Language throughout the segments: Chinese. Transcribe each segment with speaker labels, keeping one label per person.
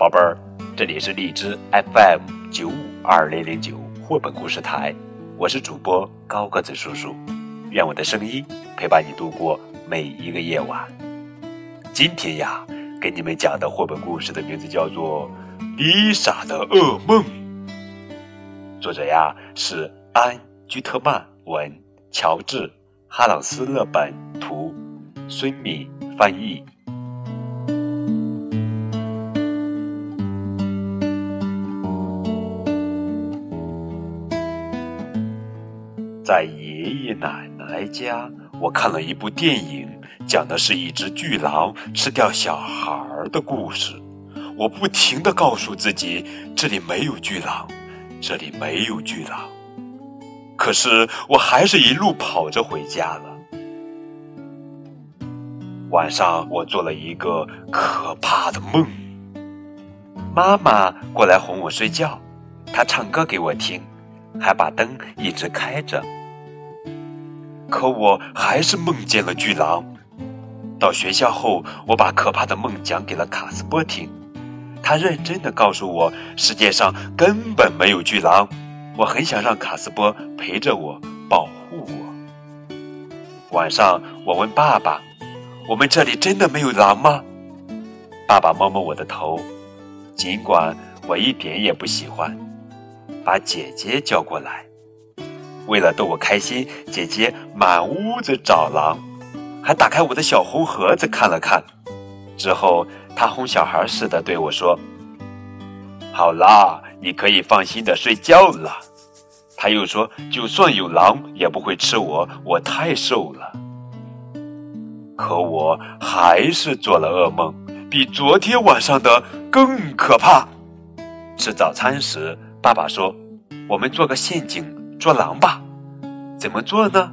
Speaker 1: 宝贝儿，这里是荔枝 FM 九五二零零九绘本故事台，我是主播高个子叔叔，愿我的声音陪伴你度过每一个夜晚。今天呀，给你们讲的绘本故事的名字叫做《丽莎的噩梦》，作者呀是安·居特曼文，乔治·哈朗斯勒本图，孙敏翻译。在爷爷奶奶家，我看了一部电影，讲的是一只巨狼吃掉小孩的故事。我不停的告诉自己，这里没有巨狼，这里没有巨狼。可是我还是一路跑着回家了。晚上，我做了一个可怕的梦。妈妈过来哄我睡觉，她唱歌给我听，还把灯一直开着。可我还是梦见了巨狼。到学校后，我把可怕的梦讲给了卡斯波听，他认真的告诉我，世界上根本没有巨狼。我很想让卡斯波陪着我，保护我。晚上，我问爸爸：“我们这里真的没有狼吗？”爸爸摸摸我的头，尽管我一点也不喜欢，把姐姐叫过来。为了逗我开心，姐姐满屋子找狼，还打开我的小红盒子看了看。之后，她哄小孩似的对我说：“好啦，你可以放心的睡觉了。”她又说：“就算有狼，也不会吃我，我太瘦了。”可我还是做了噩梦，比昨天晚上的更可怕。吃早餐时，爸爸说：“我们做个陷阱。”做狼吧，怎么做呢？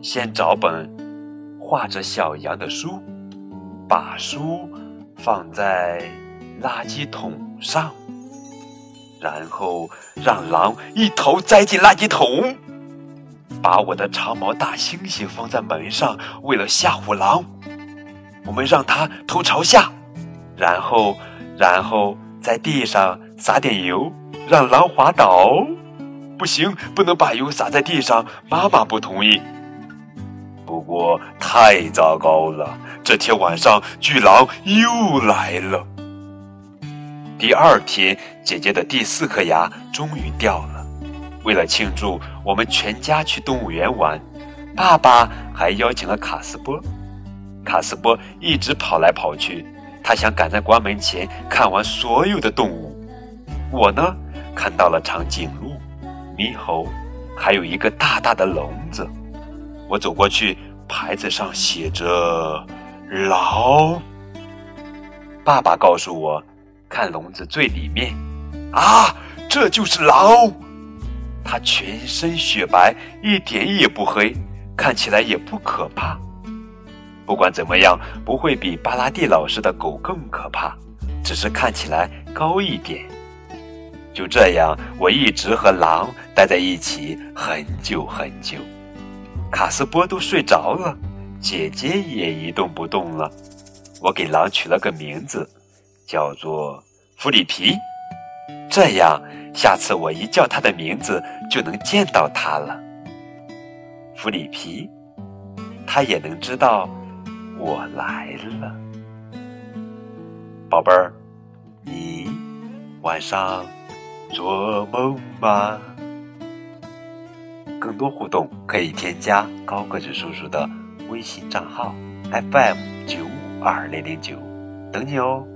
Speaker 1: 先找本画着小羊的书，把书放在垃圾桶上，然后让狼一头栽进垃圾桶。把我的长毛大猩猩放在门上，为了吓唬狼，我们让它头朝下，然后，然后在地上撒点油，让狼滑倒。不行，不能把油洒在地上。妈妈不同意。不过太糟糕了，这天晚上巨狼又来了。第二天，姐姐的第四颗牙终于掉了。为了庆祝，我们全家去动物园玩。爸爸还邀请了卡斯波。卡斯波一直跑来跑去，他想赶在关门前看完所有的动物。我呢，看到了长颈鹿。猕猴，还有一个大大的笼子。我走过去，牌子上写着“狼”。爸爸告诉我，看笼子最里面。啊，这就是狼！它全身雪白，一点也不黑，看起来也不可怕。不管怎么样，不会比巴拉蒂老师的狗更可怕，只是看起来高一点。就这样，我一直和狼待在一起很久很久。卡斯波都睡着了，姐姐也一动不动了。我给狼取了个名字，叫做弗里皮。这样，下次我一叫它的名字，就能见到它了。弗里皮，它也能知道我来了。宝贝儿，你晚上。做梦吗？更多互动可以添加高个子叔叔的微信账号 FM 九五二零零九，等你哦。